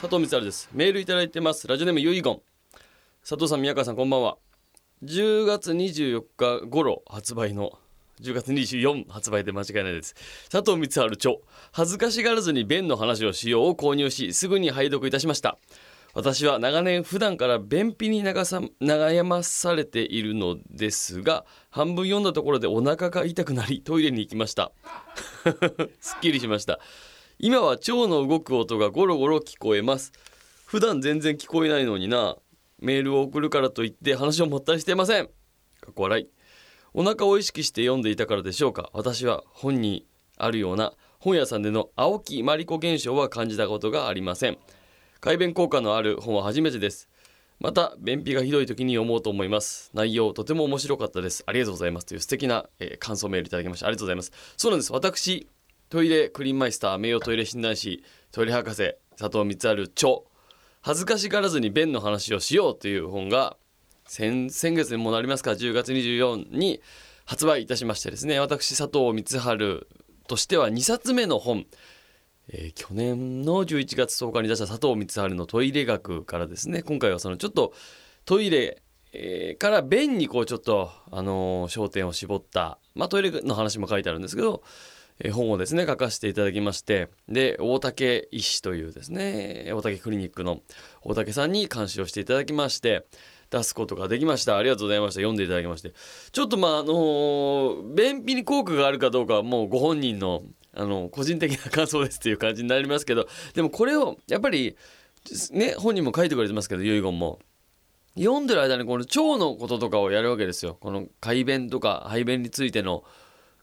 佐藤光です。メールいただいてます。ラジオネーム遺言。佐藤さん宮川さんこんばんは。10月24日頃発売の10月24発売で間違いないです。佐藤光晴著。恥ずかしがらずに便の話をしようを購入しすぐに拝読いたしました。私は長年普段から便秘に悩まされているのですが半分読んだところでお腹が痛くなりトイレに行きました。すっきりしました。今は腸の動く音がゴロゴロ聞こえます。普段全然聞こえないのにな。メールを送るからといって話をもったりしていません。かっこ笑い。お腹を意識して読んでいたからでしょうか。私は本にあるような本屋さんでの青木まりこ現象は感じたことがありません。改便効果のある本は初めてです。また便秘がひどい時に読もうと思います。内容とても面白かったです。ありがとうございます。という素敵な、えー、感想メールいただきました。ありがとうございます。そうなんです。私トイレクリーンマイスター名誉トイレ診断士トイレ博士佐藤光晴著。恥ずかしがらずに便の話をしようという本が先先月にもなりますか10月24に発売いたしましてですね私佐藤光晴としては2冊目の本。えー、去年の11月10日に出した佐藤光晴のトイレ学からですね今回はそのちょっとトイレ、から便にこうちょっと、あのー、焦点を絞った、まあ、トイレの話も書いてあるんですけど、本をですね書かせていただきましてで大竹医師というですね大竹クリニックの大竹さんに監視をしていただきまして出すことができました。ありがとうございました。読んでいただきまして。ちょっとまああの便秘に効果があるかどうかはもうご本人のあの個人的な感想ですっていう感じになりますけどでもこれをやっぱりね本人も書いてくれてますけど遺言も。読んでる間にこの腸のこととかをやるわけですよ。この快便とか排便についての、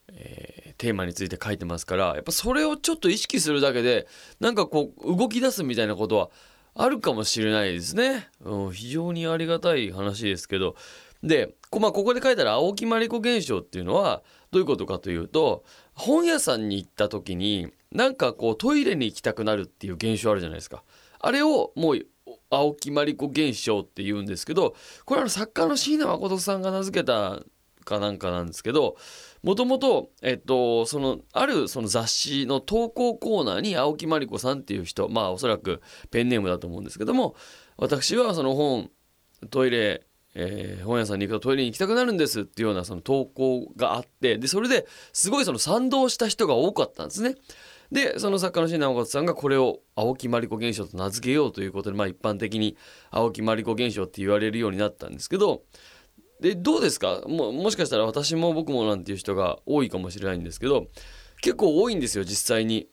えー、テーマについて書いてますからやっぱそれをちょっと意識するだけでなんかこう動き出すみたいなことはあるかもしれないですね、うん、非常にありがたい話ですけどでこ,、まあ、ここで書いたら青木まりこ現象っていうのはどういうことかというと本屋さんに行った時になんかこうトイレに行きたくなるっていう現象あるじゃないですか。あれをもう青木まりこ現象って言うんですけどこれは作家の椎名誠さんが名付けたかなんかなんですけどもともと、えっと、そのあるその雑誌の投稿コーナーに青木まりこさんっていう人まあおそらくペンネームだと思うんですけども私はその本トイレえー、本屋さんに行くとトイレに行きたくなるんですっていうようなその投稿があってでそれですごいその賛同した人が多かったんですね。でその作家の新直勝さんがこれを青木まりこ現象と名付けようということで、まあ、一般的に青木まりこ現象って言われるようになったんですけどでどうですか？ももしかしたら私も僕もなんていう人が多いかもしれないんですけど結構多いんですよ実際に。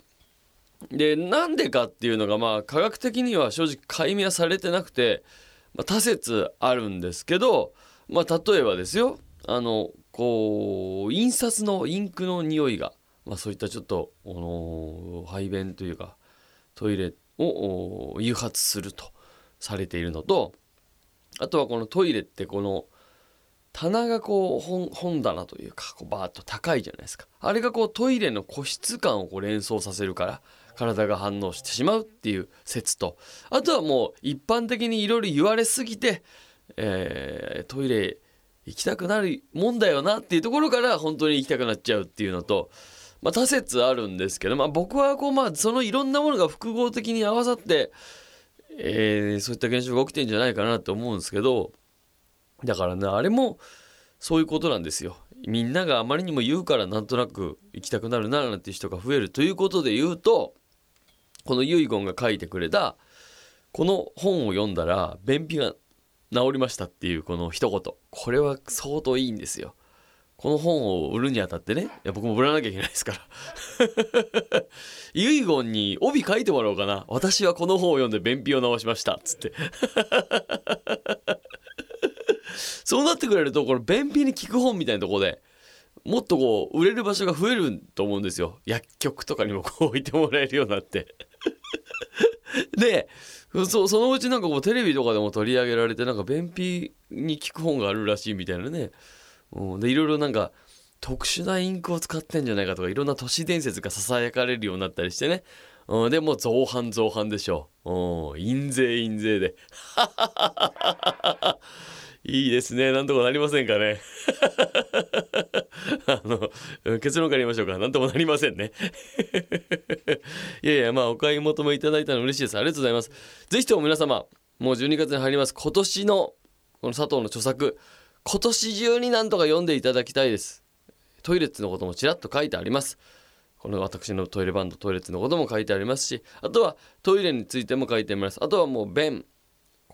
でなんでかっていうのがまあ科学的には正直解明はされてなくてまあ、多説あるんですけど、まあ、例えばですよあのこう印刷のインクの匂いが、まあ、そういったちょっと、あの排便というかトイレを誘発するとされているのとあとはこのトイレってこの棚がこう本本棚というかこうバーッと高いじゃないですか。あれがこうトイレの個室感をこう連想させるから体が反応してしまうっていう説とあとはもう一般的にいろいろ言われすぎて、えー、トイレ行きたくなるもんだよなっていうところから本当に行きたくなっちゃうっていうのと、まあ、多説あるんですけど、まあ、僕はこう、まあ、そのいろんなものが複合的に合わさって、えー、そういった現象が起きてんじゃないかなと思うんですけどだからねあれもそういうことなんですよ。みんながあまりにも言うからなんとなく行きたくなるななんて人が増えるということで言うとこの遺言が書いてくれたこの本を読んだら便秘が治りましたっていうこの一言。これは相当いいんですよ。この本を売るにあたってね。いや僕も売らなきゃいけないですから。遺言に帯書いてもらおうかな。私はこの本を読んで便秘を治しました。つって。そうなってくれるとこの便秘に効く本みたいなとこでもっとこう売れる場所が増えると思うんですよ。薬局とかにもこう置いてもらえるようになって。でそそのうちなんかこうテレビとかでも取り上げられてなんか便秘に効く本があるらしいみたいなね、うん、でいろいろなんか特殊なインクを使ってんじゃないかとかいろんな都市伝説がささやかれるようになったりしてね、うん、でもう造反造反でしょ。う、うん、印税印税で。いいですね。なんとかなりませんかね。あの結論から言いましょうか。なんともなりませんね。いやいやまあお買い求めいただいたの嬉しいです。ありがとうございます。ぜひとも皆様もう12月に入ります。今年のこの佐藤の著作今年中になんとか読んでいただきたいです。トイレッツのこともちらっと書いてあります。この私のトイレバンドトイレッツのことも書いてありますしあとはトイレについても書いてあります。あとはもう便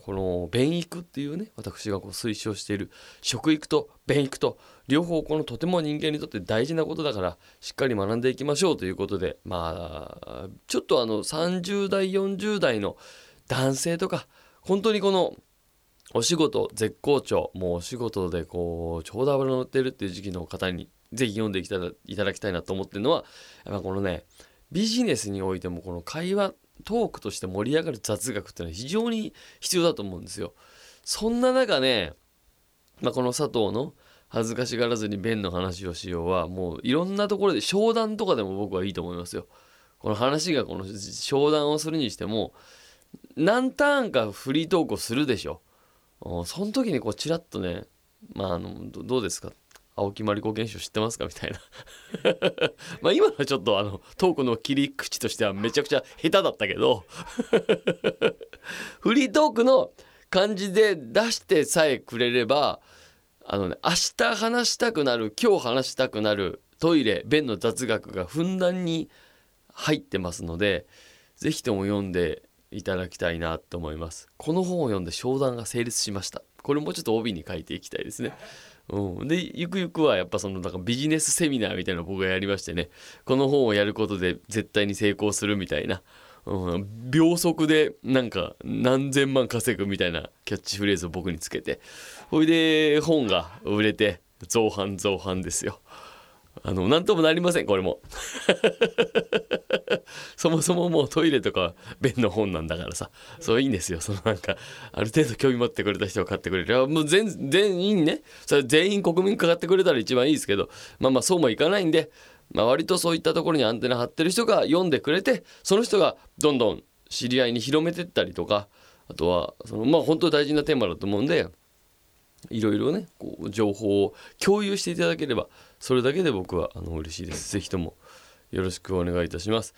この便育っていうね私がこう推奨している食育と便育と両方このとても人間にとって大事なことだからしっかり学んでいきましょうということでまあちょっとあの30代40代の男性とか本当にこのお仕事絶好調もうお仕事でこうちょうど脂乗ってるっていう時期の方にぜひ読んでいただきたいなと思ってるのはやっぱこのねビジネスにおいてもこの会話トークとして盛り上がる雑学っていうのは非常に必要だと思うんですよ。そんな中ね、まあ、この佐藤の恥ずかしがらずに弁の話をしようはもういろんなところで商談とかでも僕はいいと思いますよ。この話がこの商談をするにしても何ターンかフリートークをするでしょ。その時にこうちらっとねまああのどうですか？青木まりこ現象知ってますか？みたいな。まあ今のはちょっとあのトークの切り口としてはめちゃくちゃ下手だったけど。フリートークの感じで出してさえくれればあのね明日話したくなる今日話したくなるトイレ便の雑学がふんだんに入ってますので是非とも読んでいただきたいなと思います。この本を読んで商談が成立しました。これもちょっと帯に書いていきたいですね。うん、でゆくゆくはやっぱそのなんかビジネスセミナーみたいなの僕がやりましてね。この本をやることで絶対に成功するみたいな、うん、秒速でなんか何千万稼ぐみたいなキャッチフレーズを僕につけて。ほいで本が売れて造反造反ですよ。あの何ともなりませんこれも。そもそももうトイレとか便の本なんだからさ。そういいんですよ。そのなんかある程度興味持ってくれた人が買ってくれる。もう全全員ね。それ全員国民かかってくれたら一番いいですけど。まあまあそうもいかないんで、まあ、割とそういったところにアンテナ張ってる人が読んでくれてその人がどんどん知り合いに広めてったりとか。あとはそのまあ本当に大事なテーマだと思うんでいろいろねこう情報を共有していただければそれだけで僕はあの嬉しいです。ぜひともよろしくお願いいたします。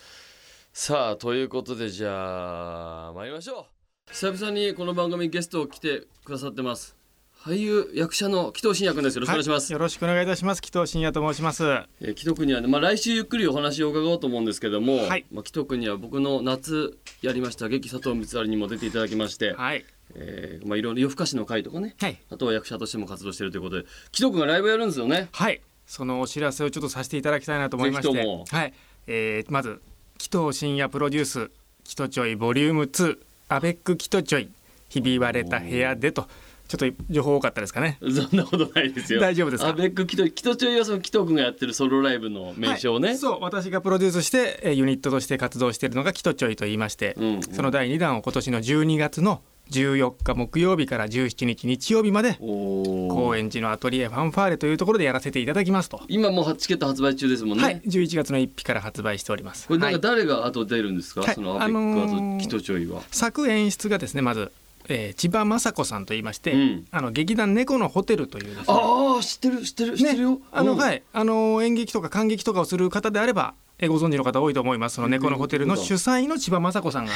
さあということでじゃあ参りましょう。久々にこの番組ゲストを来てくださってます。俳優役者の紀藤真也君です。よろしくお願いします、はい、よろしくお願いいたします。紀藤真也と申します。えー、紀藤君には、ね、まあ来週ゆっくりお話を伺おうと思うんですけども、はい、まあ紀藤君には僕の夏やりました劇佐藤光晴にも出ていただきましてはいえーまあ、いろいろ夜更かしの会とかね、はい、あとは役者としても活動しているということで紀藤君がライブやるんですよね。はい。そのお知らせをちょっとさせていただきたいなと思いまして。はい、えー、まず紀藤深夜プロデュース「キトちょいボリューム2アベックキトちょいひび割れた部屋で」と。ちょっと情報多かったですかね。そんなことないですよ。大丈夫ですアベックキトキトちょいはそのキト君がやってるソロライブの名称ね。はい、そう私がプロデュースしてユニットとして活動しているのがキトちょいと言いまして、うん。うん、その第2弾を今年の12月の14日木曜日から17日日曜日まで高円寺のアトリエファンファーレというところでやらせていただきますと。今もうチケット発売中ですもんね。はい11月の1日から発売しております。これなんか誰が後出るんですか、はい、そのアベックあとキトチョイは、作演出がですねまずえー、千葉雅子さんと言いまして、うん、あの劇団猫のホテルというですね。ああ知ってる知ってる知ってるよ、ね、あの、はい。あの演劇とか感激とかをする方であればえご存知の方多いと思います。その猫のホテルの主催の千葉雅子さんが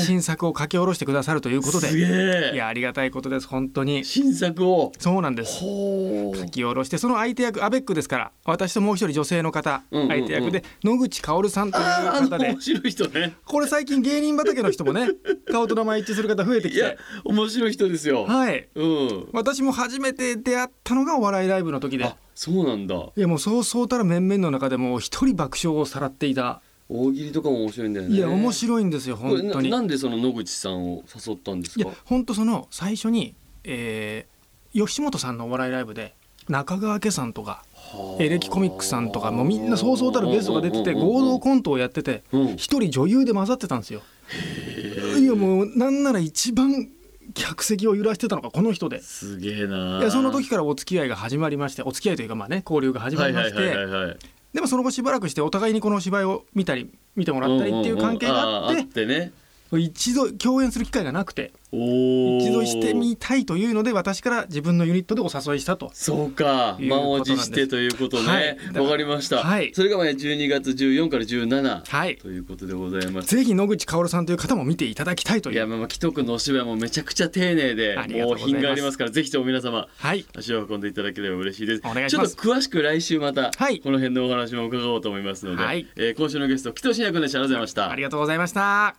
新作を書き下ろしてくださるということで。いやありがたいことです。本当に。新作を。そうなんです。書き下ろしてその相手役アベックですから。私ともう一人女性の方、相手役で野口薫さんという方で。面白い人ね。これ最近芸人畑の人もね 顔と名前一致する方増えてきて。面白い人ですよ。はい、うん、私も初めて出会ったのがお笑いライブの時でそうなんだ。いやもうそうそうたら面々の中でも一人爆笑をさらっていた。大喜利とかも面白いんだよね。いや面白いんですよ本当に。なんでその野口さんを誘ったんですか？いや本当その最初に、えー、吉本さんのお笑いライブで中川家さんとかエレキコミックさんとかもみんなそうそうたるゲストが出てて合同コントをやってて一人女優で混ざってたんですよ。いやもうなんなら一番客席を揺らしてたのがこの人で。すげえないやその時からお付き合いが始まりましてお付き合いというかまあね交流が始まりましてでもその後しばらくしてお互いにこの芝居を見たり見てもらったりっていう関係があって,、ね、一度共演する機会がなくて一度してみたいというので私から自分のユニットでお誘いしたと。そうか。満を持してということね。はい。わ、かりました、はい。それがね12月14から17はい。ということでございます。ぜひ野口薫さんという方も見ていただきたいという。いやまあまあ紀藤君のお芝居もめちゃくちゃ丁寧でもう品がありますからぜひとも皆様はい。足を運んでいただければ嬉しいです。お願いします。ちょっと詳しく来週またはい。この辺のお話も伺おうと思いますので、はい。えー今週のゲスト紀藤真也君でした。ありがとうございました。ありがとうございました